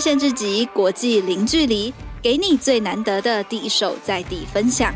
限制级国际零距离，给你最难得的第一手在地分享。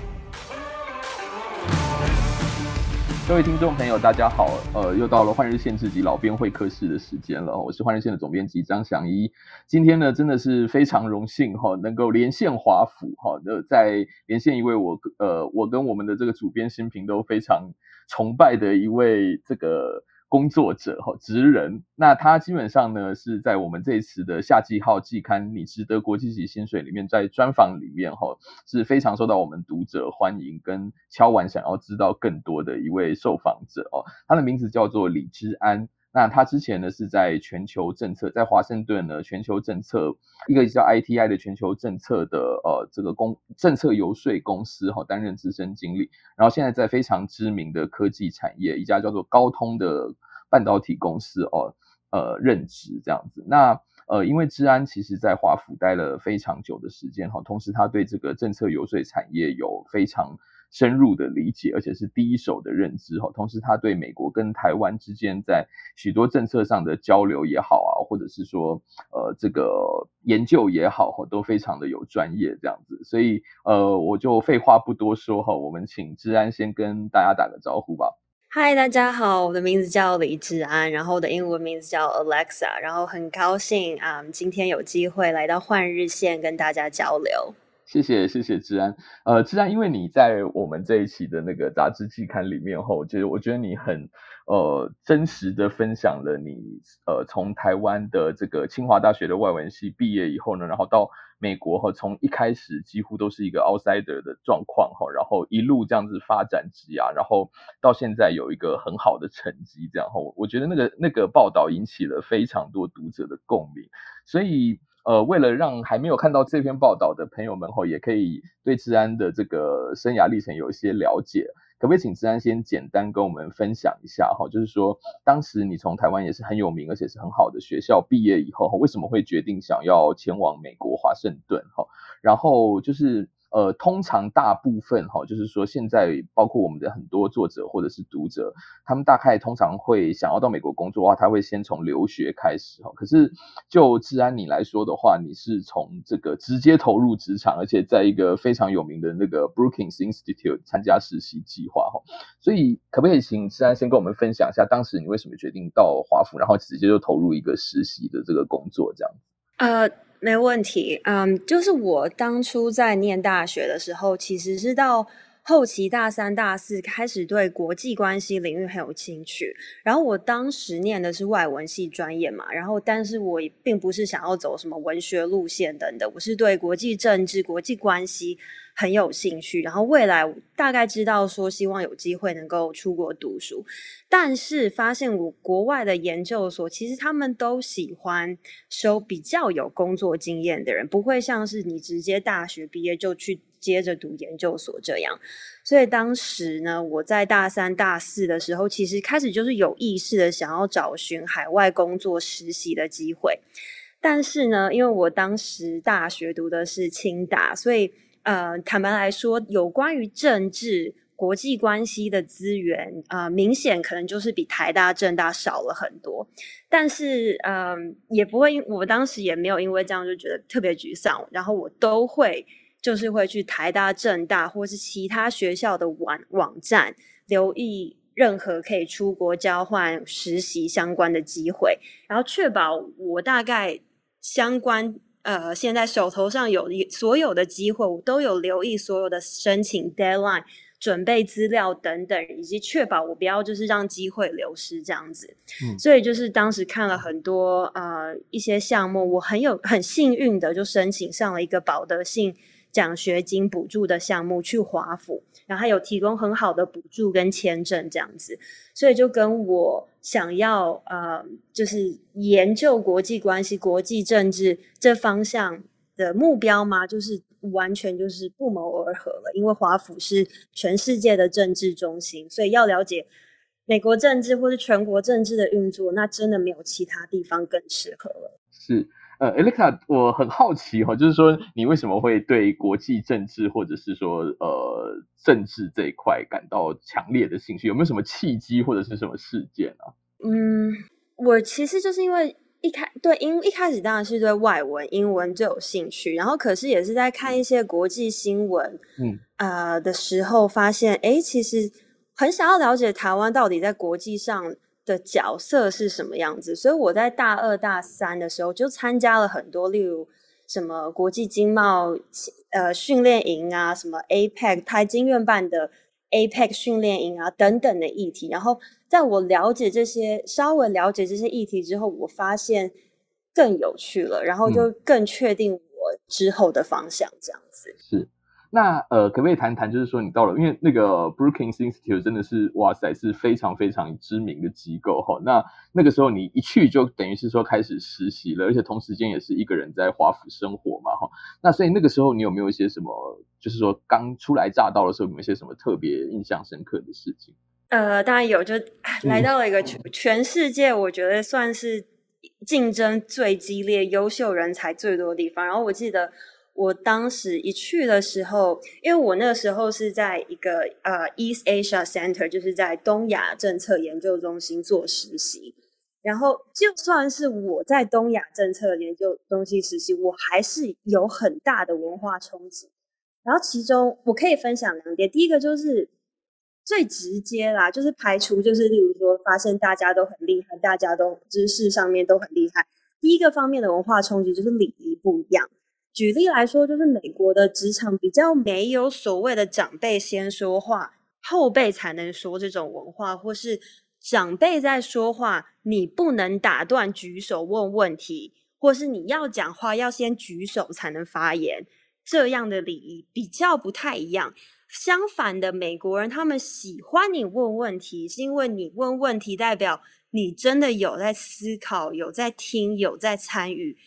各位听众朋友，大家好，呃，又到了换日线自己老编会客室的时间了。我是换日线的总编辑张翔一。今天呢，真的是非常荣幸哈，能够连线华府哈，呃，在连线一位我呃，我跟我们的这个主编新平都非常崇拜的一位这个。工作者哈，职人，那他基本上呢是在我们这一次的夏季号季刊，你值得国际级薪水里面，在专访里面哈是非常受到我们读者欢迎，跟敲完想要知道更多的一位受访者哦，他的名字叫做李之安。那他之前呢是在全球政策，在华盛顿呢全球政策一个叫 ITI 的全球政策的呃这个公政策游说公司哈担任资深经理，然后现在在非常知名的科技产业一家叫做高通的半导体公司哦呃任职这样子。那呃因为治安其实在华府待了非常久的时间哈，同时他对这个政策游说产业有非常。深入的理解，而且是第一手的认知哈。同时，他对美国跟台湾之间在许多政策上的交流也好啊，或者是说呃这个研究也好哈，都非常的有专业这样子。所以呃，我就废话不多说哈，我们请治安先跟大家打个招呼吧。嗨，大家好，我的名字叫李志安，然后我的英文名字叫 Alexa，然后很高兴啊，今天有机会来到换日线跟大家交流。谢谢谢谢志安，呃，之安，因为你在我们这一期的那个杂志季刊里面后，就是我觉得你很呃真实的分享了你呃从台湾的这个清华大学的外文系毕业以后呢，然后到美国哈，从一开始几乎都是一个 outsider 的状况哈，然后一路这样子发展职涯，然后到现在有一个很好的成绩，这样哈，我觉得那个那个报道引起了非常多读者的共鸣，所以。呃，为了让还没有看到这篇报道的朋友们吼，也可以对治安的这个生涯历程有一些了解，可不可以请治安先简单跟我们分享一下哈？就是说，当时你从台湾也是很有名，而且是很好的学校毕业以后，为什么会决定想要前往美国华盛顿哈？然后就是。呃，通常大部分哈，就是说现在包括我们的很多作者或者是读者，他们大概通常会想要到美国工作的话，他会先从留学开始哈。可是就治安你来说的话，你是从这个直接投入职场，而且在一个非常有名的那个 Brookings Institute 参加实习计划哈。所以可不可以请治安先跟我们分享一下，当时你为什么决定到华府，然后直接就投入一个实习的这个工作这样？呃。没问题，嗯，就是我当初在念大学的时候，其实是到后期大三、大四开始对国际关系领域很有兴趣。然后我当时念的是外文系专业嘛，然后但是我并不是想要走什么文学路线等等，我是对国际政治、国际关系。很有兴趣，然后未来大概知道说希望有机会能够出国读书，但是发现我国外的研究所其实他们都喜欢收比较有工作经验的人，不会像是你直接大学毕业就去接着读研究所这样。所以当时呢，我在大三、大四的时候，其实开始就是有意识的想要找寻海外工作实习的机会，但是呢，因为我当时大学读的是清大，所以。呃，坦白来说，有关于政治、国际关系的资源，呃，明显可能就是比台大、政大少了很多。但是，嗯、也不会，我当时也没有因为这样就觉得特别沮丧。然后我都会就是会去台大、政大或是其他学校的网网站，留意任何可以出国交换实习相关的机会，然后确保我大概相关。呃，现在手头上有所有的机会，我都有留意所有的申请 deadline、准备资料等等，以及确保我不要就是让机会流失这样子。嗯，所以就是当时看了很多呃一些项目，我很有很幸运的就申请上了一个保德信奖学金补助的项目去华府，然后还有提供很好的补助跟签证这样子，所以就跟我想要呃就是研究国际关系、国际政治这方向的目标嘛，就是完全就是不谋而合了。因为华府是全世界的政治中心，所以要了解美国政治或是全国政治的运作，那真的没有其他地方更适合了。是。呃，Alexa，我很好奇哈，就是说你为什么会对国际政治或者是说呃政治这一块感到强烈的兴趣？有没有什么契机或者是什么事件啊？嗯，我其实就是因为一开对英一开始当然是对外文英文最有兴趣，然后可是也是在看一些国际新闻，嗯呃的时候发现，哎，其实很想要了解台湾到底在国际上的角色是什么样子，所以我在大二大三的时候就参加了很多，例如什么国际经贸呃训练营啊，什么 APEC 台经院办的 APEC 训练营啊等等的议题，然后。在我了解这些，稍微了解这些议题之后，我发现更有趣了，然后就更确定我之后的方向，这样子。嗯、是，那呃，可不可以谈谈，就是说你到了，因为那个 Brookings Institute 真的是哇塞，是非常非常知名的机构哈。那那个时候你一去就等于是说开始实习了，而且同时间也是一个人在华府生活嘛哈。那所以那个时候你有没有一些什么，就是说刚初来乍到的时候，有没有一些什么特别印象深刻的事情？呃，当然有，就来到了一个全全世界，我觉得算是竞争最激烈、优秀人才最多的地方。然后我记得我当时一去的时候，因为我那个时候是在一个呃 East Asia Center，就是在东亚政策研究中心做实习。然后就算是我在东亚政策研究中心实习，我还是有很大的文化冲击。然后其中我可以分享两点，第一个就是。最直接啦，就是排除，就是例如说，发现大家都很厉害，大家都知识上面都很厉害。第一个方面的文化冲击就是礼仪不一样。举例来说，就是美国的职场比较没有所谓的长辈先说话，后辈才能说这种文化，或是长辈在说话，你不能打断举手问问题，或是你要讲话要先举手才能发言，这样的礼仪比较不太一样。相反的，美国人他们喜欢你问问题，是因为你问问题代表你真的有在思考，有在听，有在参与。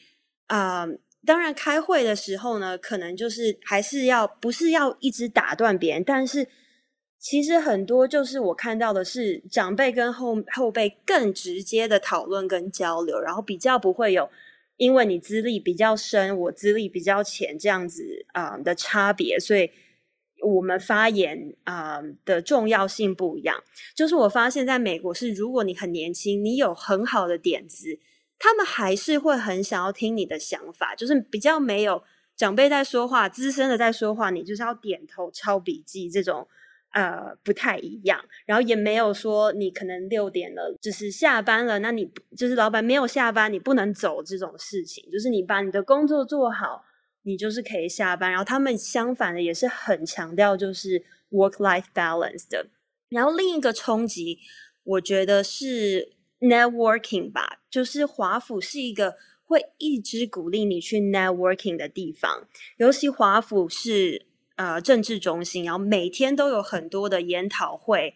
啊、当然开会的时候呢，可能就是还是要不是要一直打断别人，但是其实很多就是我看到的是长辈跟后后辈更直接的讨论跟交流，然后比较不会有因为你资历比较深，我资历比较浅这样子啊、的差别，所以。我们发言啊、的重要性不一样，就是我发现在美国是，如果你很年轻，你有很好的点子，他们还是会很想要听你的想法，就是比较没有长辈在说话，资深的在说话，你就是要点头抄笔记这种，呃，不太一样。然后也没有说你可能六点了，就是下班了，那你就是老板没有下班，你不能走这种事情，就是你把你的工作做好。你就是可以下班，然后他们相反的也是很强调就是 work-life balance 的。然后另一个冲击，我觉得是 networking 吧，就是华府是一个会一直鼓励你去 networking 的地方。尤其华府是呃政治中心，然后每天都有很多的研讨会。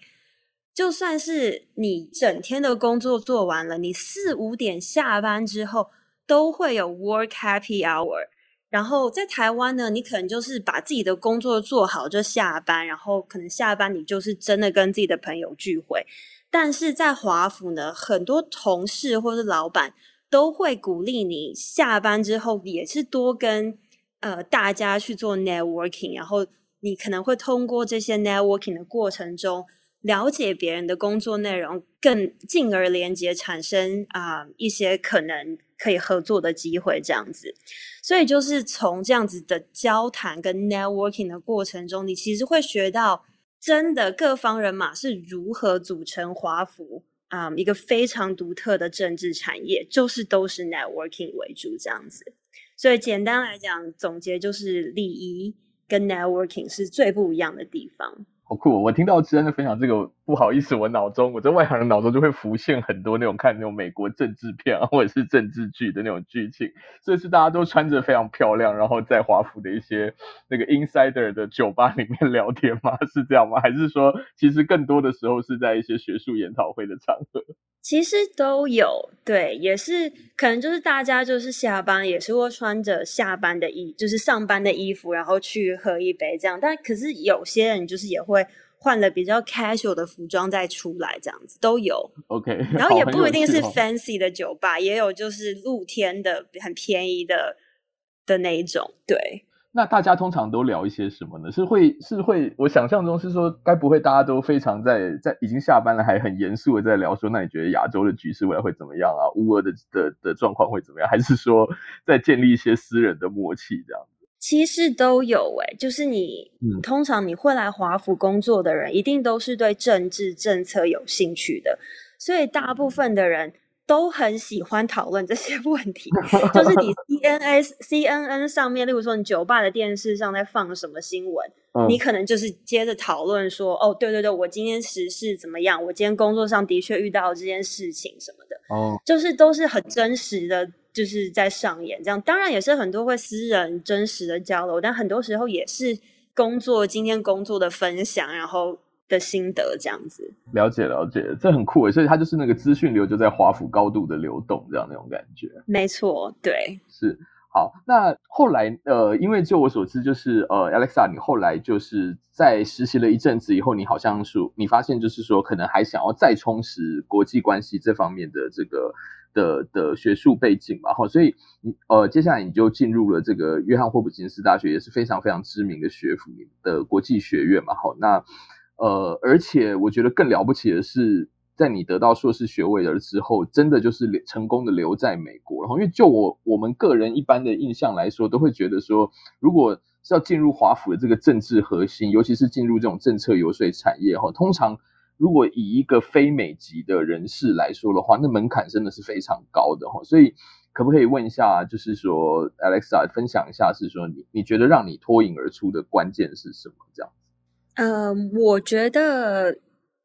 就算是你整天的工作做完了，你四五点下班之后，都会有 work happy hour。然后在台湾呢，你可能就是把自己的工作做好就下班，然后可能下班你就是真的跟自己的朋友聚会。但是在华府呢，很多同事或是老板都会鼓励你下班之后也是多跟呃大家去做 networking，然后你可能会通过这些 networking 的过程中了解别人的工作内容，更进而连接产生啊、一些可能。可以合作的机会，这样子，所以就是从这样子的交谈跟 networking 的过程中，你其实会学到真的各方人马是如何组成华府啊、一个非常独特的政治产业，就是都是 networking 为主这样子。所以简单来讲，总结就是礼仪跟 networking 是最不一样的地方。好酷！我听到知恩的分享，这个不好意思，我脑中，我在外行人脑中就会浮现很多那种看那种美国政治片啊，或者是政治剧的那种剧情。所以是大家都穿着非常漂亮，然后在华府的一些那个 insider 的酒吧里面聊天吗？是这样吗？还是说，其实更多的时候是在一些学术研讨会的场合？其实都有，对，也是可能就是大家就是下班也是会穿着下班的衣，就是上班的衣服，然后去喝一杯这样。但可是有些人就是也会换了比较 casual 的服装再出来，这样子都有。OK，然后也不一定是 fancy 的酒吧，也有就是露天的很便宜的的那一种，对。那大家通常都聊一些什么呢？是会是会，我想象中是说，该不会大家都非常在在已经下班了，还很严肃的在聊说，那你觉得亚洲的局势未来会怎么样啊？乌俄的的的状况会怎么样？还是说在建立一些私人的默契这样子？其实都有诶、欸，就是你，嗯，通常你会来华府工作的人，一定都是对政治政策有兴趣的，所以大部分的人。都很喜欢讨论这些 问题，就是你 C N S C N N 上面，例如说你酒吧的电视上在放什么新闻，嗯，你可能就是接着讨论说，哦，对对对，我今天时事怎么样？我今天工作上的确遇到这件事情什么的，哦，就是都是很真实的，就是在上演这样。当然也是很多会私人真实的交流，但很多时候也是工作今天工作的分享，然后。的心得这样子，了解了解，这很酷诶，所以它就是那个资讯流就在华府高度的流动，这样那种感觉。没错，对，是好。那后来呃，因为就我所知，就是呃，Alexa，你后来就是在实习了一阵子以后，你好像说你发现就是说，可能还想要再充实国际关系这方面的这个的的学术背景嘛，哈，所以你呃，接下来你就进入了这个约翰霍普金斯大学，也是非常非常知名的学府的国际学院嘛，好，那。呃，而且我觉得更了不起的是，在你得到硕士学位了之后，真的就是成功的留在美国。然后，因为就我我们个人一般的印象来说，都会觉得说，如果是要进入华府的这个政治核心，尤其是进入这种政策游说产业哈，通常如果以一个非美籍的人士来说的话，那门槛真的是非常高的哈。所以，可不可以问一下，就是说，Alexa 分享一下，是说你你觉得让你脱颖而出的关键是什么？这样。嗯，我觉得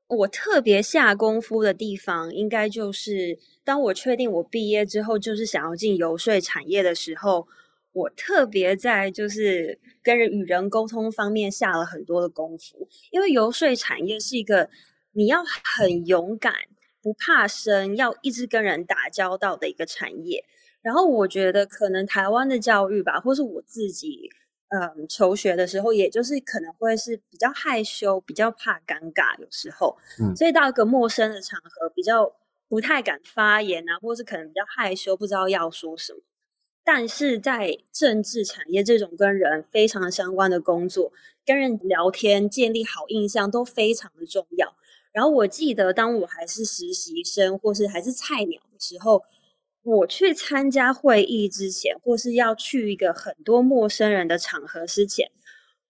我特别下功夫的地方，应该就是当我确定我毕业之后就是想要进游说产业的时候，我特别在就是跟人与人沟通方面下了很多的功夫。因为游说产业是一个你要很勇敢、不怕生、要一直跟人打交道的一个产业。然后我觉得可能台湾的教育吧，或是我自己。嗯，求学的时候，也就是可能会是比较害羞，比较怕尴尬，有时候，嗯，所以到一个陌生的场合，比较不太敢发言啊，或是可能比较害羞，不知道要说什么。但是在政治产业这种跟人非常相关的工作，跟人聊天、建立好印象都非常的重要。然后我记得，当我还是实习生，或是还是菜鸟的时候。我去参加会议之前，或是要去一个很多陌生人的场合之前，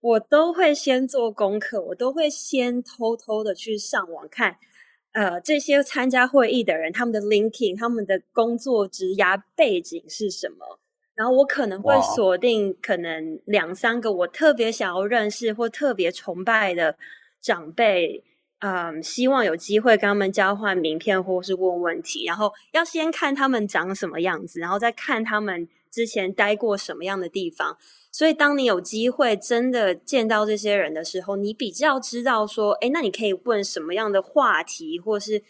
我都会先做功课，我都会先偷偷的去上网看，呃，这些参加会议的人，他们的 LinkedIn，他们的工作职涯背景是什么，然后我可能会锁定可能两三个我特别想要认识或特别崇拜的长辈。嗯，希望有机会跟他们交换名片或是问问题，然后要先看他们长什么样子，然后再看他们之前待过什么样的地方。所以，当你有机会真的见到这些人的时候，你比较知道说，诶，那你可以问什么样的话题，或是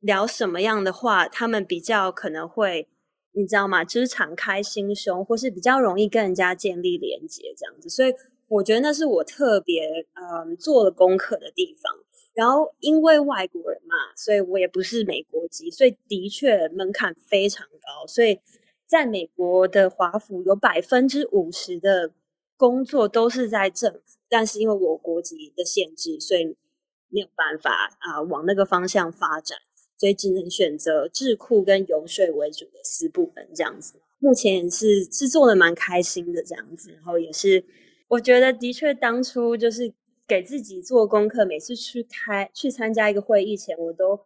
聊什么样的话，他们比较可能会，你知道吗？就是敞开心胸，或是比较容易跟人家建立连接这样子。所以，我觉得那是我特别嗯做了功课的地方。然后因为外国人嘛，所以我也不是美国籍，所以的确门槛非常高。所以在美国的华府有百分之五十的工作都是在政府，但是因为我国籍的限制，所以没有办法啊、往那个方向发展，所以只能选择智库跟游说为主的私部门这样子。目前是是做的蛮开心的这样子，然后也是我觉得的确当初就是。给自己做功课，每次去开去参加一个会议前，我都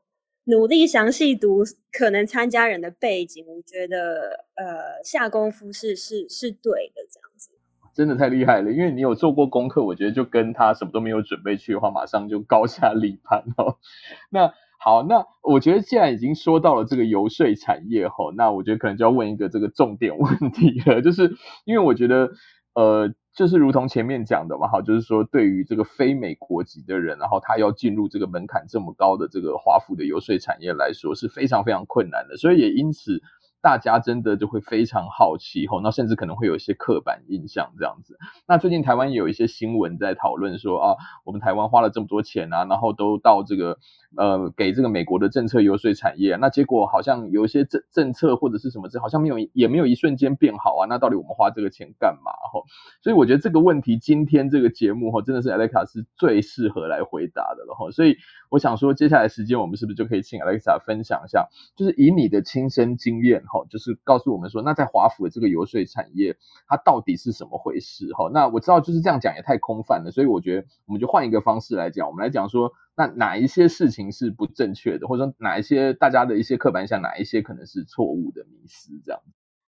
努力详细读可能参加人的背景。我觉得，呃，下功夫是是是对的，这样子。真的太厉害了，因为你有做过功课，我觉得就跟他什么都没有准备去的话，马上就高下立判哦。那好，那我觉得既然已经说到了这个游说产业哈，那我觉得可能就要问一个这个重点问题了，就是因为我觉得，呃。就是如同前面讲的嘛，哈，就是说对于这个非美国籍的人，然后他要进入这个门槛这么高的这个华府的游说产业来说是非常非常困难的，所以也因此，大家真的就会非常好奇吼，那甚至可能会有一些刻板印象这样子。那最近台湾也有一些新闻在讨论说啊，我们台湾花了这么多钱啊，然后都到这个呃给这个美国的政策游说产业，那结果好像有一些政政策或者是什么这好像没有也没有一瞬间变好啊，那到底我们花这个钱干嘛吼？所以我觉得这个问题今天这个节目吼真的是 Alexa 是最适合来回答的了吼。所以我想说接下来时间我们是不是就可以请 Alexa 分享一下，就是以你的亲身经验。好，就是告诉我们说，那在华府的这个游说产业，它到底是什么回事？哈，那我知道就是这样讲也太空泛了，所以我觉得我们就换一个方式来讲，我们来讲说，那哪一些事情是不正确的，或者说哪一些大家的一些刻板印象，哪一些可能是错误的迷思？这样。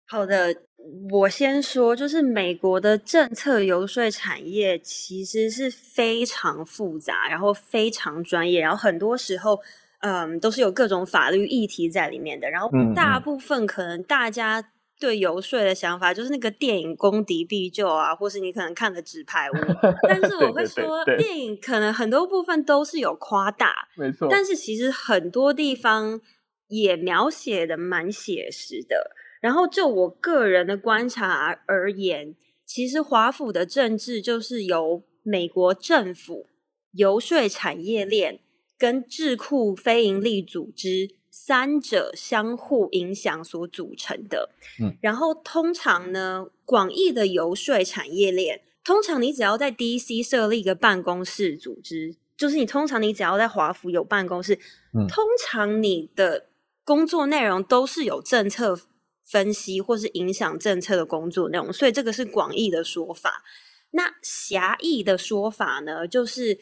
好的，我先说，就是美国的政策游说产业其实是非常复杂，然后非常专业，然后很多时候。嗯，都是有各种法律议题在里面的。然后大部分可能大家对游说的想法，就是那个电影《公敌必救》啊，或是你可能看的《纸牌屋》。但是我会说，电影可能很多部分都是有夸大，没错。但是其实很多地方也描写的蛮写实的。然后就我个人的观察而言，其实华府的政治就是由美国政府游说产业链。跟智库非营利组织三者相互影响所组成的，嗯，然后通常呢，广义的游说产业链，通常你只要在 DC 设立一个办公室组织，就是你通常你只要在华府有办公室，嗯，通常你的工作内容都是有政策分析或是影响政策的工作内容，所以这个是广义的说法。那狭义的说法呢，就是。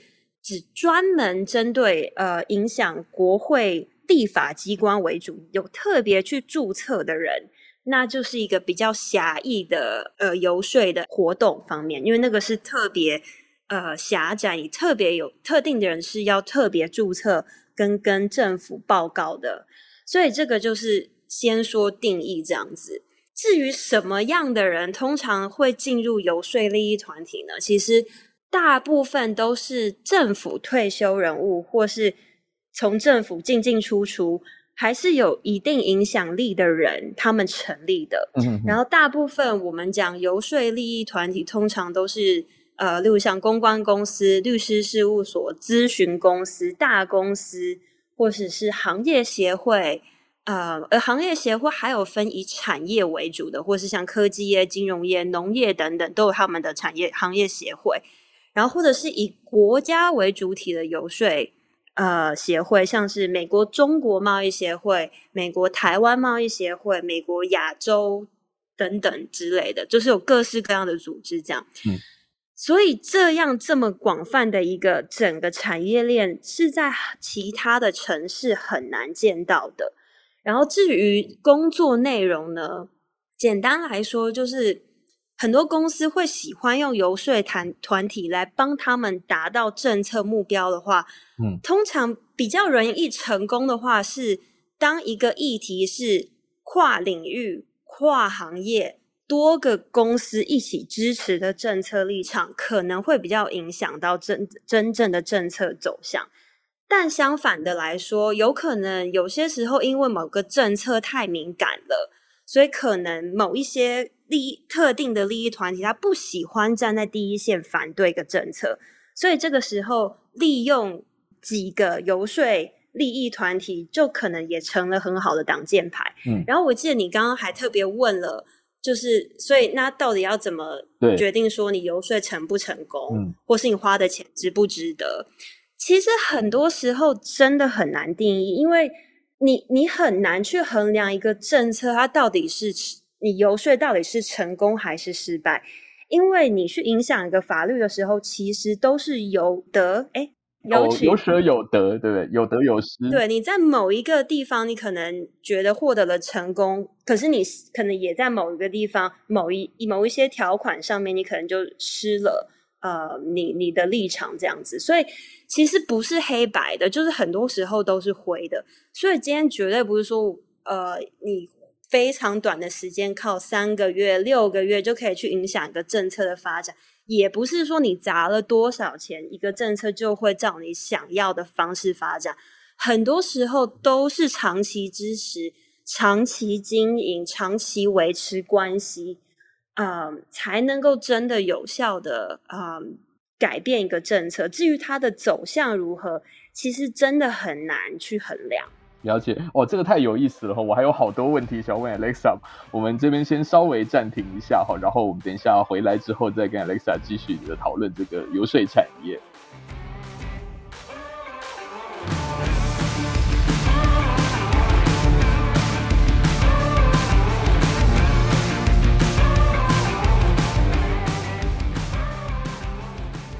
只专门针对呃影响国会立法机关为主，有特别去注册的人，那就是一个比较狭义的呃游说的活动方面，因为那个是特别呃狭窄，特别有特定的人是要特别注册跟跟政府报告的，所以这个就是先说定义这样子。至于什么样的人通常会进入游说利益团体呢？其实。大部分都是政府退休人物，或是从政府进进出出，还是有一定影响力的人，他们成立的。嗯。然后大部分我们讲游说利益团体，通常都是呃，例如像公关公司、律师事务所、咨询公司、大公司，或者是行业协会。呃，而行业协会还有分以产业为主的，或是像科技业、金融业、农业等等，都有他们的产业行业协会。然后，或者是以国家为主体的游说呃协会，像是美国中国贸易协会、美国台湾贸易协会、美国亚洲等等之类的，就是有各式各样的组织这样。嗯，所以这样这么广泛的一个整个产业链，是在其他的城市很难见到的。然后至于工作内容呢，简单来说就是。很多公司会喜欢用游说团团体来帮他们达到政策目标的话，嗯，通常比较容易成功的话是，当一个议题是跨领域、跨行业、多个公司一起支持的政策立场，可能会比较影响到真真正的政策走向。但相反的来说，有可能有些时候因为某个政策太敏感了，所以可能某一些。利益特定的利益团体，他不喜欢站在第一线反对一个政策，所以这个时候利用几个游说利益团体，就可能也成了很好的挡箭牌。嗯，然后我记得你刚刚还特别问了，就是所以那到底要怎么决定说你游说成不成功，嗯，或是你花的钱值不值得？其实很多时候真的很难定义，因为你你很难去衡量一个政策它到底是。你游说到底是成功还是失败？因为你去影响一个法律的时候，其实都是有得哎，有有舍有得，对不对？有得有失。对，你在某一个地方，你可能觉得获得了成功，可是你可能也在某一个地方，某一某一些条款上面，你可能就失了呃，你你的立场这样子。所以其实不是黑白的，就是很多时候都是灰的。所以今天绝对不是说呃你。非常短的时间，靠三个月、六个月就可以去影响一个政策的发展，也不是说你砸了多少钱，一个政策就会照你想要的方式发展。很多时候都是长期支持，长期经营、长期维持关系，嗯，才能够真的有效的嗯改变一个政策。至于它的走向如何，其实真的很难去衡量。了解哦，这个太有意思了哈！我还有好多问题想要问 Alexa，我们这边先稍微暂停一下哈，然后我们等一下回来之后再跟 Alexa 继续的讨论这个游说产业。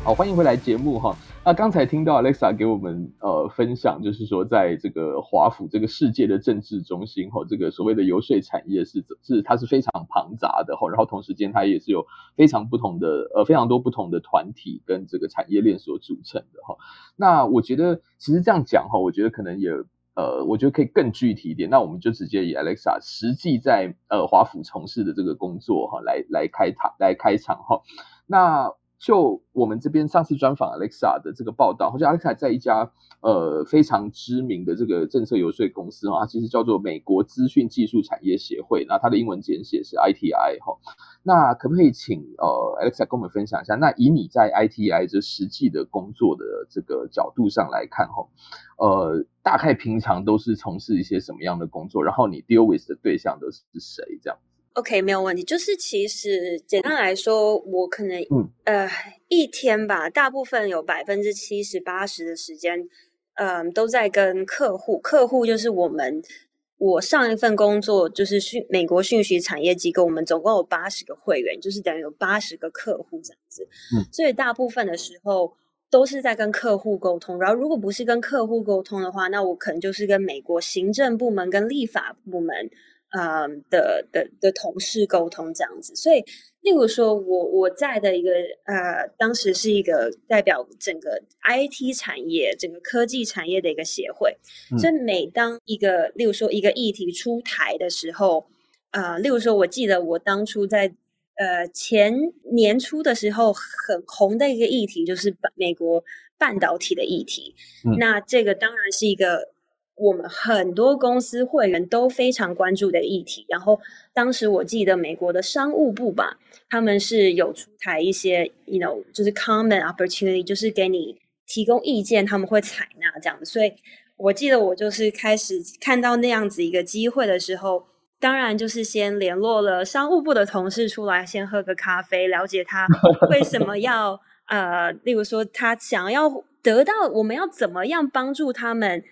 好，欢迎回来节目哈。那刚才听到 Alexa 给我们呃分享，就是说在这个华府这个世界的政治中心哈，这个所谓的游说产业是是它是非常庞杂的哈，然后同时间它也是有非常不同的呃非常多不同的团体跟这个产业链所组成的哈。那我觉得其实这样讲哈，我觉得可能也呃，我觉得可以更具体一点。那我们就直接以 Alexa 实际在呃华府从事的这个工作哈来来开场来开场哈。那就我们这边上次专访 Alexa 的这个报道，好像 Alexa 在一家呃非常知名的这个政策游说公司啊，它其实叫做美国资讯技术产业协会，那它的英文简写是 ITI 哈。那可不可以请呃 Alexa 跟我们分享一下？那以你在 ITI 这实际的工作的这个角度上来看哈，呃，大概平常都是从事一些什么样的工作？然后你 deal with 的对象都是谁这样？OK，没有问题。就是其实简单来说，我可能、嗯、呃一天吧，大部分有百分之七十八十的时间，嗯、呃，都在跟客户。客户就是我们，我上一份工作就是讯美国讯息产业机构，我们总共有八十个会员，就是等于有八十个客户这样子。嗯，所以大部分的时候都是在跟客户沟通。然后如果不是跟客户沟通的话，那我可能就是跟美国行政部门跟立法部门。嗯的的的同事沟通这样子，所以例如说我我在的一个呃，当时是一个代表整个 IT 产业、整个科技产业的一个协会，嗯、所以每当一个例如说一个议题出台的时候，呃，例如说我记得我当初在呃前年初的时候很红的一个议题就是美国半导体的议题，嗯、那这个当然是一个。我们很多公司会员都非常关注的议题，然后当时我记得美国的商务部吧，他们是有出台一些，you know，就是 comment opportunity，就是给你提供意见，他们会采纳这样子。所以我记得我就是开始看到那样子一个机会的时候，当然就是先联络了商务部的同事出来，先喝个咖啡，了解他 为什么要呃，例如说他想要得到，我们要怎么样帮助他们。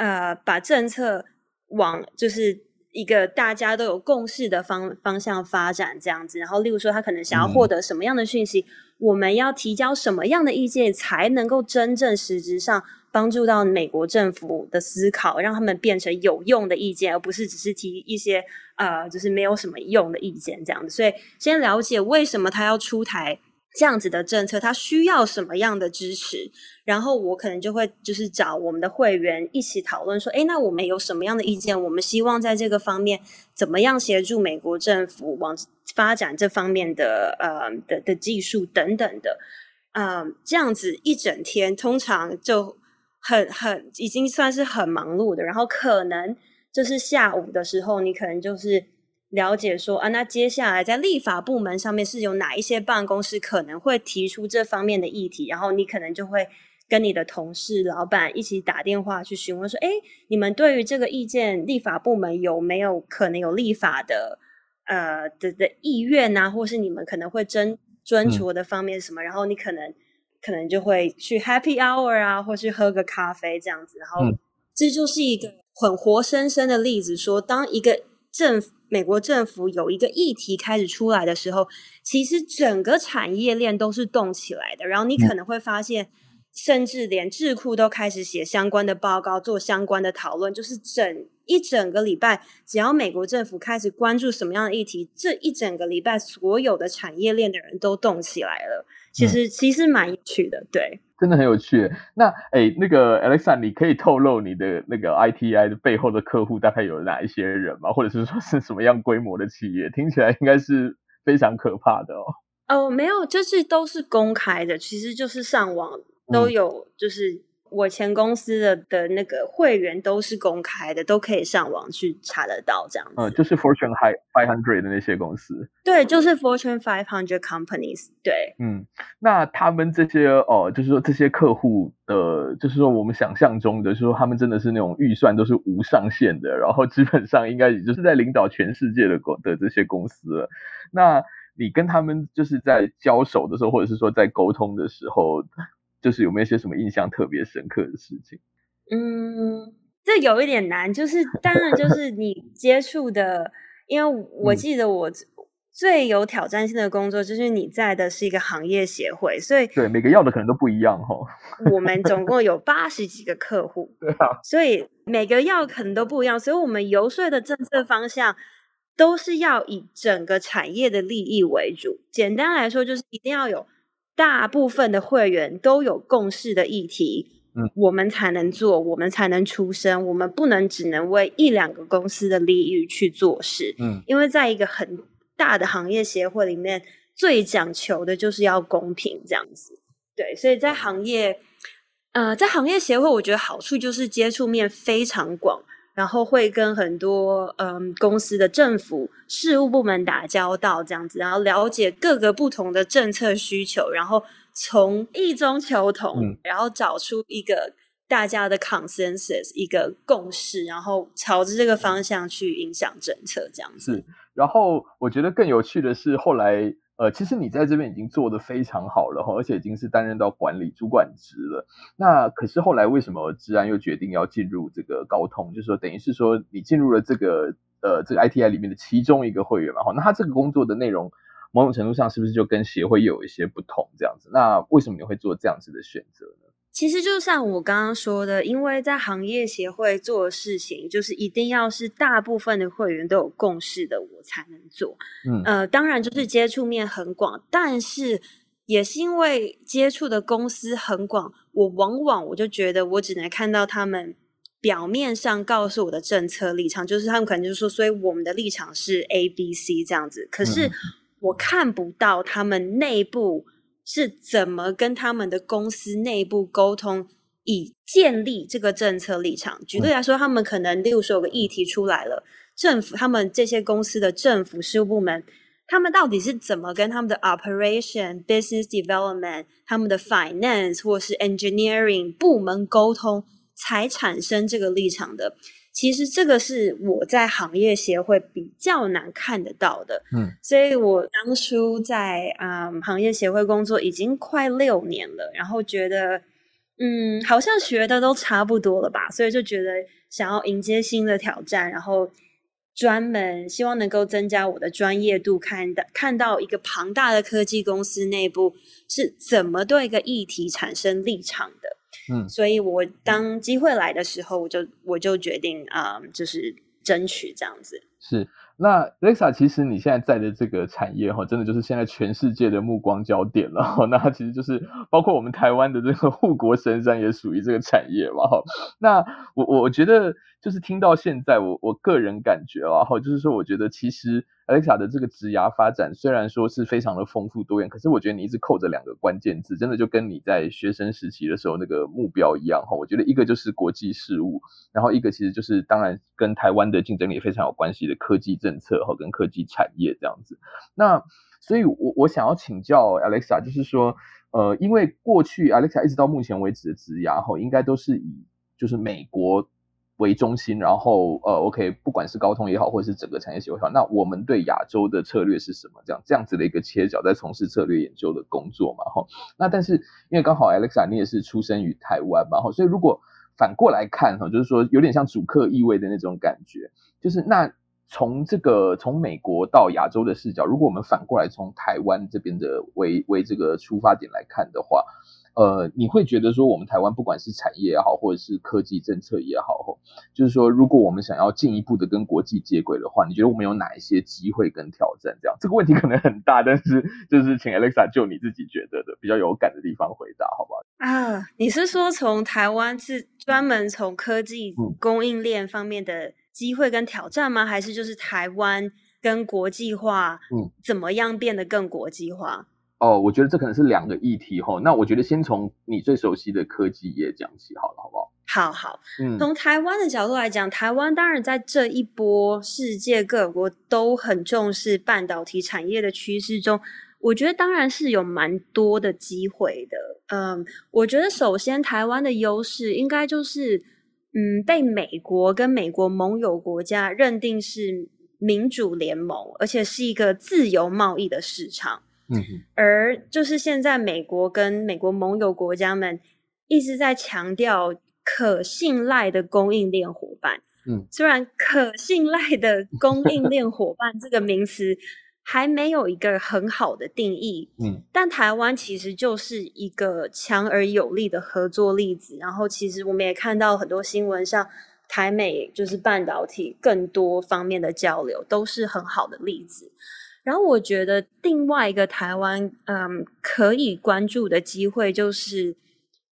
呃，把政策往就是一个大家都有共识的方方向发展这样子，然后例如说他可能想要获得什么样的讯息，嗯、我们要提交什么样的意见，才能够真正实质上帮助到美国政府的思考，让他们变成有用的意见，而不是只是提一些呃，就是没有什么用的意见这样子。所以先了解为什么他要出台。这样子的政策，他需要什么样的支持？然后我可能就会就是找我们的会员一起讨论说，诶，那我们有什么样的意见？我们希望在这个方面怎么样协助美国政府往发展这方面的呃的的技术等等的，嗯、呃，这样子一整天通常就很很已经算是很忙碌的。然后可能就是下午的时候，你可能就是。了解说啊，那接下来在立法部门上面是有哪一些办公室可能会提出这方面的议题，然后你可能就会跟你的同事、老板一起打电话去询问说，哎，你们对于这个意见，立法部门有没有可能有立法的呃的的意愿啊，或是你们可能会斟斟酌的方面什么？嗯、然后你可能可能就会去 Happy Hour 啊，或去喝个咖啡这样子，然后、嗯、这就是一个很活生生的例子，说当一个政府。美国政府有一个议题开始出来的时候，其实整个产业链都是动起来的。然后你可能会发现，甚至连智库都开始写相关的报告，做相关的讨论。就是整一整个礼拜，只要美国政府开始关注什么样的议题，这一整个礼拜所有的产业链的人都动起来了。其实，其实蛮有趣的，对。真的很有趣。那哎，那个 Alexa，你可以透露你的那个 ITI 的背后的客户大概有哪一些人吗？或者是说是什么样规模的企业？听起来应该是非常可怕的哦。哦，没有，就是都是公开的，其实就是上网都有，就是我前公司的的那个会员都是公开的，都可以上网去查得到这样子。嗯，就是 Fortune High Five Hundred 的那些公司。对，就是 Fortune Five Hundred Companies。对，嗯，那他们这些哦，就是说这些客户的，就是说我们想象中的，就是说他们真的是那种预算都是无上限的，然后基本上应该也就是在领导全世界的公的这些公司了。那你跟他们就是在交手的时候，或者是说在沟通的时候。就是有没有一些什么印象特别深刻的事情？嗯，这有一点难。就是当然，就是 你接触的，因为我记得我最有挑战性的工作，就是你在的是一个行业协会，所以对每个要的可能都不一样哈。我们总共有八十几个客户，对啊，所以每个要可能都不一样，所以我们游说的政策方向都是要以整个产业的利益为主。简单来说，就是一定要有。大部分的会员都有共识的议题，嗯，我们才能做，我们才能出声，我们不能只能为一两个公司的利益去做事，嗯，因为在一个很大的行业协会里面，最讲求的就是要公平这样子，对，所以在行业，呃，在行业协会，我觉得好处就是接触面非常广。然后会跟很多嗯公司的政府事务部门打交道，这样子，然后了解各个不同的政策需求，然后从异中求同，嗯，然后找出一个大家的 consensus，一个共识，然后朝着这个方向去影响政策，这样子。是，然后我觉得更有趣的是后来。呃，其实你在这边已经做得非常好了哈，而且已经是担任到管理主管职了。那可是后来为什么治安又决定要进入这个高通？就是说，等于是说你进入了这个呃这个 ITI 里面的其中一个会员嘛哈。那他这个工作的内容，某种程度上是不是就跟协会有一些不同这样子？那为什么你会做这样子的选择呢？其实就像我刚刚说的，因为在行业协会做的事情，就是一定要是大部分的会员都有共识的，我才能做。嗯，呃，当然就是接触面很广，但是也是因为接触的公司很广，我往往我就觉得我只能看到他们表面上告诉我的政策立场，就是他们可能就是说，所以我们的立场是 A、B、C 这样子，可是我看不到他们内部。是怎么跟他们的公司内部沟通，以建立这个政策立场？举例来说，他们可能例如说有个议题出来了，政府他们这些公司的政府事务部门，他们到底是怎么跟他们的 operation、business development、他们的 finance 或是 engineering 部门沟通，才产生这个立场的？其实这个是我在行业协会比较难看得到的，嗯，所以我当初在啊、嗯、行业协会工作已经快六年了，然后觉得嗯好像学的都差不多了吧，所以就觉得想要迎接新的挑战，然后专门希望能够增加我的专业度，看到看到一个庞大的科技公司内部是怎么对一个议题产生立场的。嗯，所以我当机会来的时候，我就我就决定啊、嗯，就是争取这样子。是，那 Alexa，其实你现在在的这个产业哈，真的就是现在全世界的目光焦点了。那其实就是包括我们台湾的这个护国神山也属于这个产业嘛。哈，那我我觉得就是听到现在，我我个人感觉啊，哈，就是说我觉得其实。Alexa 的这个职涯发展虽然说是非常的丰富多元，可是我觉得你一直扣着两个关键字，真的就跟你在学生时期的时候那个目标一样哈。我觉得一个就是国际事务，然后一个其实就是当然跟台湾的竞争力非常有关系的科技政策和跟科技产业这样子。那所以我我想要请教 Alexa，就是说呃，因为过去 Alexa 一直到目前为止的职涯哈，应该都是以就是美国。为中心，然后呃，OK，不管是高通也好，或者是整个产业协会也好，那我们对亚洲的策略是什么？这样这样子的一个切角，在从事策略研究的工作嘛，哈。那但是因为刚好 Alexa 你也是出生于台湾嘛，哈，所以如果反过来看哈，就是说有点像主客意味的那种感觉，就是那从这个从美国到亚洲的视角，如果我们反过来从台湾这边的为为这个出发点来看的话。呃，你会觉得说，我们台湾不管是产业也好，或者是科技政策也好，就是说，如果我们想要进一步的跟国际接轨的话，你觉得我们有哪一些机会跟挑战？这样这个问题可能很大，但是就是请 Alexa 就你自己觉得的比较有感的地方回答，好不好？啊，你是说从台湾是专门从科技供应链方面的机会跟挑战吗？还是就是台湾跟国际化，嗯，怎么样变得更国际化？哦，我觉得这可能是两个议题哈。那我觉得先从你最熟悉的科技业讲起好了，好不好？好好，嗯，从台湾的角度来讲，台湾当然在这一波世界各国都很重视半导体产业的趋势中，我觉得当然是有蛮多的机会的。嗯，我觉得首先台湾的优势应该就是，嗯，被美国跟美国盟友国家认定是民主联盟，而且是一个自由贸易的市场。嗯，而就是现在，美国跟美国盟友国家们一直在强调可信赖的供应链伙伴。嗯，虽然可信赖的供应链伙伴 这个名词还没有一个很好的定义，嗯，但台湾其实就是一个强而有力的合作例子。然后，其实我们也看到很多新闻像，台美就是半导体更多方面的交流，都是很好的例子。然后我觉得另外一个台湾嗯可以关注的机会，就是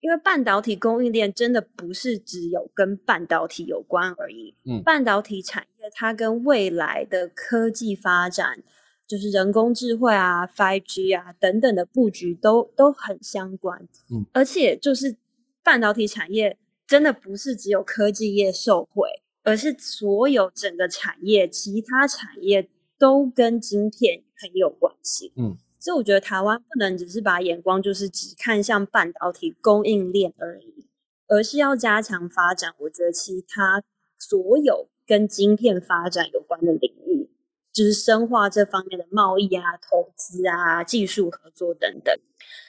因为半导体供应链真的不是只有跟半导体有关而已。嗯，半导体产业它跟未来的科技发展，就是人工智慧啊、5G 啊等等的布局都都很相关。嗯，而且就是半导体产业真的不是只有科技业受惠，而是所有整个产业其他产业。都跟晶片很有关系，嗯，所以我觉得台湾不能只是把眼光就是只看向半导体供应链而已，而是要加强发展。我觉得其他所有跟晶片发展有关的领域，就是深化这方面的贸易啊、投资啊、技术合作等等。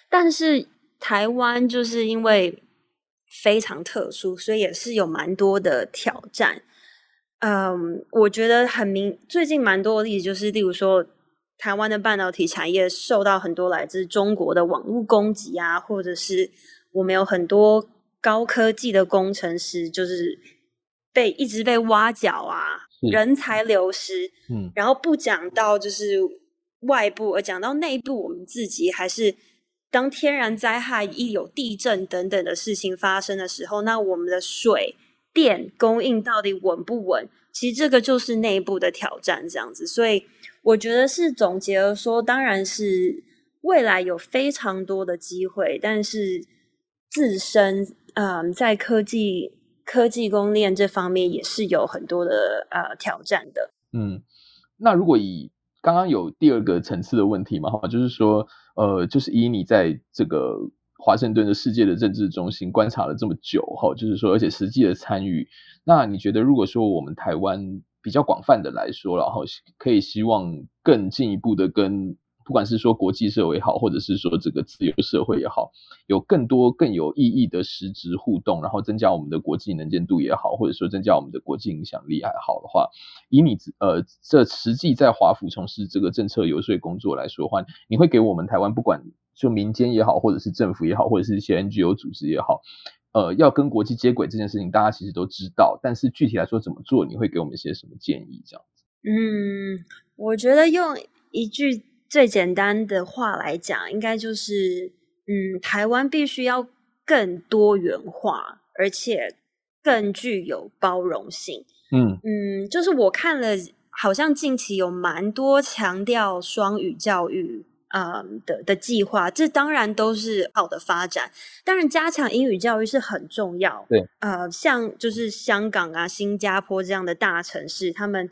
但是台湾就是因为非常特殊，所以也是有蛮多的挑战。嗯，um, 我觉得很明，最近蛮多的例子就是，例如说，台湾的半导体产业受到很多来自中国的网络攻击啊，或者是我们有很多高科技的工程师就是被一直被挖角啊，人才流失。嗯，然后不讲到就是外部，而讲到内部，我们自己还是当天然灾害一有地震等等的事情发生的时候，那我们的水。电供应到底稳不稳？其实这个就是内部的挑战，这样子。所以我觉得是总结了说，当然是未来有非常多的机会，但是自身嗯在科技科技供应链这方面也是有很多的呃挑战的。嗯，那如果以刚刚有第二个层次的问题嘛，哈，就是说呃，就是以你在这个。华盛顿的世界的政治中心观察了这么久，哈，就是说，而且实际的参与，那你觉得，如果说我们台湾比较广泛的来说，然后可以希望更进一步的跟，不管是说国际社会也好，或者是说这个自由社会也好，有更多更有意义的实质互动，然后增加我们的国际能见度也好，或者说增加我们的国际影响力还好的话，以你呃这实际在华府从事这个政策游说工作来说的话，你会给我们台湾不管。就民间也好，或者是政府也好，或者是一些 NGO 组织也好，呃，要跟国际接轨这件事情，大家其实都知道。但是具体来说怎么做，你会给我们一些什么建议？这样子？嗯，我觉得用一句最简单的话来讲，应该就是，嗯，台湾必须要更多元化，而且更具有包容性。嗯嗯，就是我看了，好像近期有蛮多强调双语教育。嗯的的计划，这当然都是好的发展。当然，加强英语教育是很重要。对，呃，像就是香港啊、新加坡这样的大城市，他们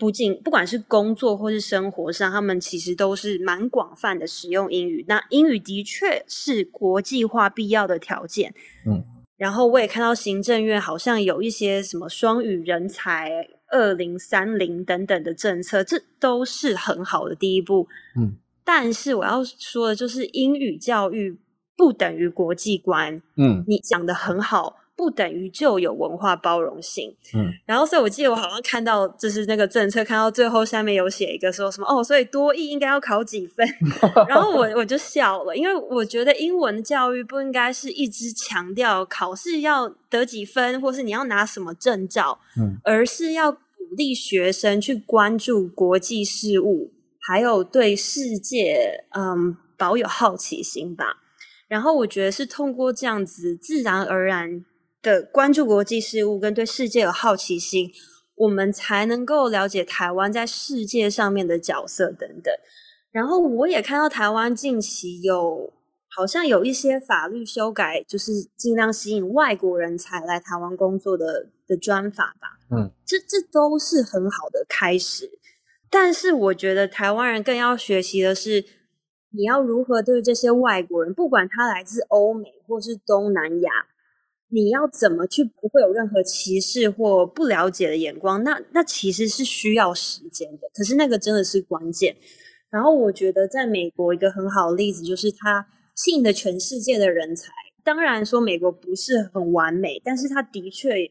不仅不管是工作或是生活上，他们其实都是蛮广泛的使用英语。那英语的确是国际化必要的条件。嗯，然后我也看到行政院好像有一些什么双语人才二零三零等等的政策，这都是很好的第一步。嗯。但是我要说的就是，英语教育不等于国际观。嗯，你讲的很好，不等于就有文化包容性。嗯，然后所以我记得我好像看到就是那个政策，看到最后下面有写一个说什么哦，所以多益应该要考几分？然后我我就笑了，因为我觉得英文教育不应该是一直强调考试要得几分，或是你要拿什么证照，嗯，而是要鼓励学生去关注国际事务。还有对世界，嗯，保有好奇心吧。然后我觉得是通过这样子自然而然的关注国际事务跟对世界有好奇心，我们才能够了解台湾在世界上面的角色等等。然后我也看到台湾近期有好像有一些法律修改，就是尽量吸引外国人才来台湾工作的的专法吧。嗯，这这都是很好的开始。但是我觉得台湾人更要学习的是，你要如何对这些外国人，不管他来自欧美或是东南亚，你要怎么去不会有任何歧视或不了解的眼光？那那其实是需要时间的。可是那个真的是关键。然后我觉得在美国一个很好的例子就是，他吸引了全世界的人才。当然说美国不是很完美，但是他的确。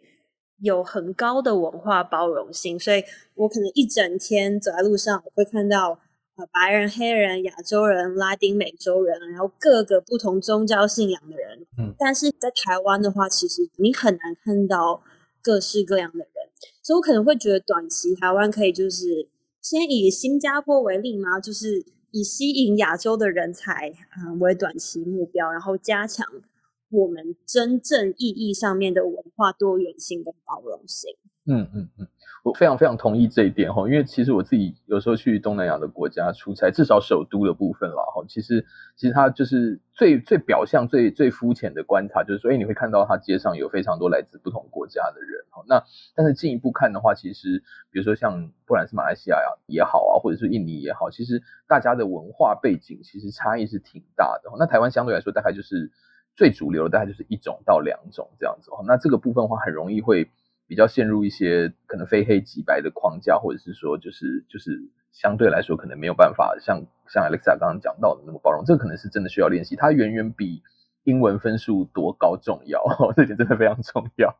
有很高的文化包容性，所以我可能一整天走在路上，我会看到呃白人、黑人、亚洲人、拉丁美洲人，然后各个不同宗教信仰的人。嗯，但是在台湾的话，其实你很难看到各式各样的人，所以我可能会觉得短期台湾可以就是先以新加坡为例嘛，就是以吸引亚洲的人才为短期目标，然后加强。我们真正意义上面的文化多元性跟包容性。嗯嗯嗯，我非常非常同意这一点哈，因为其实我自己有时候去东南亚的国家出差，至少首都的部分啦哈，其实其实它就是最最表象、最最肤浅的观察，就是说，哎，你会看到它街上有非常多来自不同国家的人哈。那但是进一步看的话，其实比如说像不管是马来西亚呀也好啊，或者是印尼也好，其实大家的文化背景其实差异是挺大的。那台湾相对来说，大概就是。最主流的大概就是一种到两种这样子，那这个部分的话很容易会比较陷入一些可能非黑即白的框架，或者是说就是就是相对来说可能没有办法像像 Alexa 刚刚讲到的那么包容，这可能是真的需要练习，它远远比英文分数多高重要，这点真的非常重要。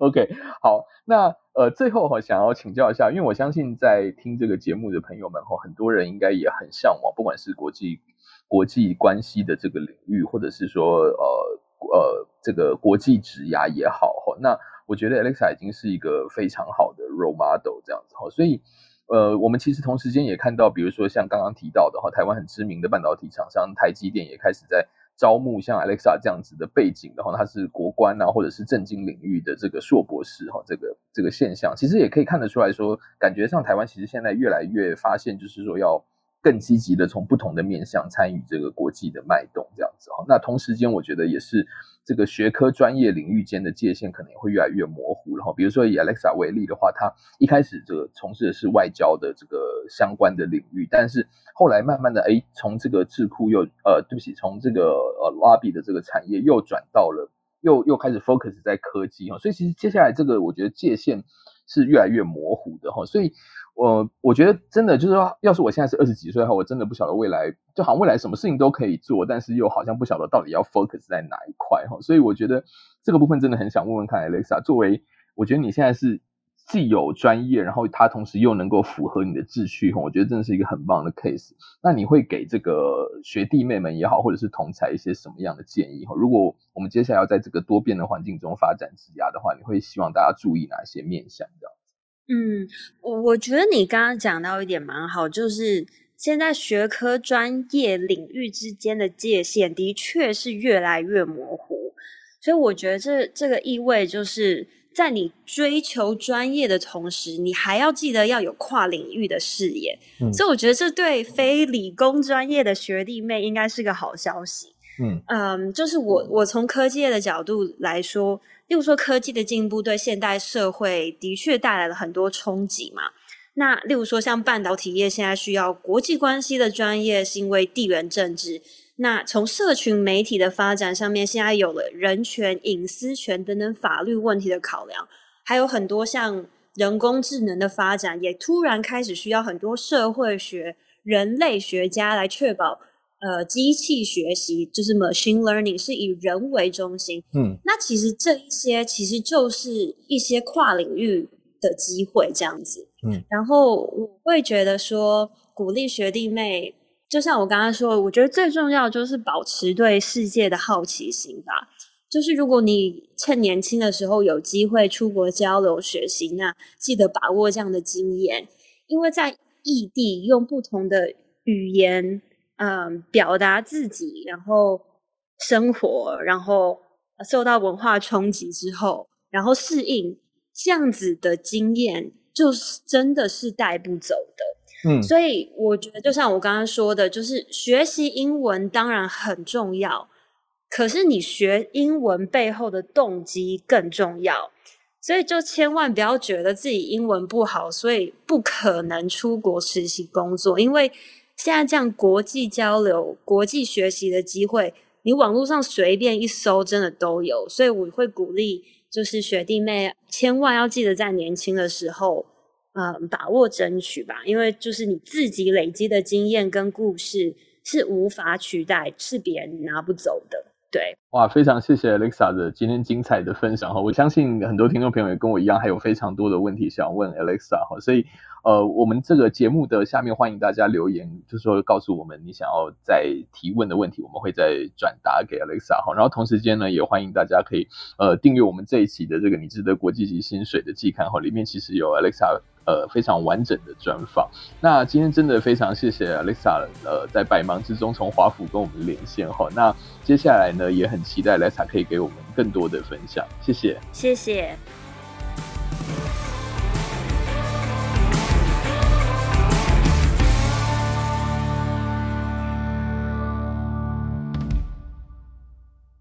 OK，好，那呃最后哈想要请教一下，因为我相信在听这个节目的朋友们哈，很多人应该也很向往，不管是国际。国际关系的这个领域，或者是说，呃呃，这个国际职涯也好哈，那我觉得 Alexa 已经是一个非常好的 role model 这样子哈，所以，呃，我们其实同时间也看到，比如说像刚刚提到的哈，台湾很知名的半导体厂商台积电也开始在招募像 Alexa 这样子的背景的话，他是国关啊，或者是政经领域的这个硕博士哈，这个这个现象，其实也可以看得出来说，感觉上台湾其实现在越来越发现，就是说要。更积极的从不同的面向参与这个国际的脉动，这样子哈。那同时间，我觉得也是这个学科专业领域间的界限可能也会越来越模糊然后。比如说以 Alexa 为例的话，他一开始这个从事的是外交的这个相关的领域，但是后来慢慢的，哎，从这个智库又呃，对不起，从这个呃 lobby 的这个产业又转到了，又又开始 focus 在科技哈。所以其实接下来这个我觉得界限是越来越模糊的哈。所以。我我觉得真的就是说，要是我现在是二十几岁的话，我真的不晓得未来，就好像未来什么事情都可以做，但是又好像不晓得到底要 focus 在哪一块哈。所以我觉得这个部分真的很想问问看，Alexa，作为我觉得你现在是既有专业，然后它同时又能够符合你的志趣，我觉得真的是一个很棒的 case。那你会给这个学弟妹们也好，或者是同侪一些什么样的建议？如果我们接下来要在这个多变的环境中发展职涯的话，你会希望大家注意哪些面向这样？嗯，我我觉得你刚刚讲到一点蛮好，就是现在学科专业领域之间的界限的确是越来越模糊，所以我觉得这这个意味就是在你追求专业的同时，你还要记得要有跨领域的视野。嗯，所以我觉得这对非理工专业的学弟妹应该是个好消息。嗯嗯，就是我我从科技业的角度来说。例如说，科技的进步对现代社会的确带来了很多冲击嘛。那例如说，像半导体业现在需要国际关系的专业，是因为地缘政治。那从社群媒体的发展上面，现在有了人权、隐私权等等法律问题的考量，还有很多像人工智能的发展，也突然开始需要很多社会学、人类学家来确保。呃，机器学习就是 machine learning，是以人为中心。嗯，那其实这一些其实就是一些跨领域的机会，这样子。嗯，然后我会觉得说，鼓励学弟妹，就像我刚刚说，我觉得最重要就是保持对世界的好奇心吧。就是如果你趁年轻的时候有机会出国交流学习，那记得把握这样的经验，因为在异地用不同的语言。嗯，表达自己，然后生活，然后受到文化冲击之后，然后适应这样子的经验，就是真的是带不走的。嗯，所以我觉得就像我刚刚说的，就是学习英文当然很重要，可是你学英文背后的动机更重要。所以就千万不要觉得自己英文不好，所以不可能出国实习工作，因为现在这样国际交流、国际学习的机会，你网络上随便一搜，真的都有。所以我会鼓励，就是学弟妹千万要记得在年轻的时候，嗯，把握争取吧，因为就是你自己累积的经验跟故事是无法取代，是别人拿不走的。对，哇，非常谢谢 Alexa 的今天精彩的分享哈，我相信很多听众朋友也跟我一样，还有非常多的问题想问 Alexa 哈，所以呃，我们这个节目的下面欢迎大家留言，就是说告诉我们你想要再提问的问题，我们会再转达给 Alexa 哈，然后同时间呢，也欢迎大家可以呃订阅我们这一期的这个你值得国际级薪水的季刊哈，里面其实有 Alexa。呃，非常完整的专访。那今天真的非常谢谢 Lisa，呃，在百忙之中从华府跟我们连线哈。那接下来呢，也很期待 Lisa 可以给我们更多的分享。谢谢，谢谢。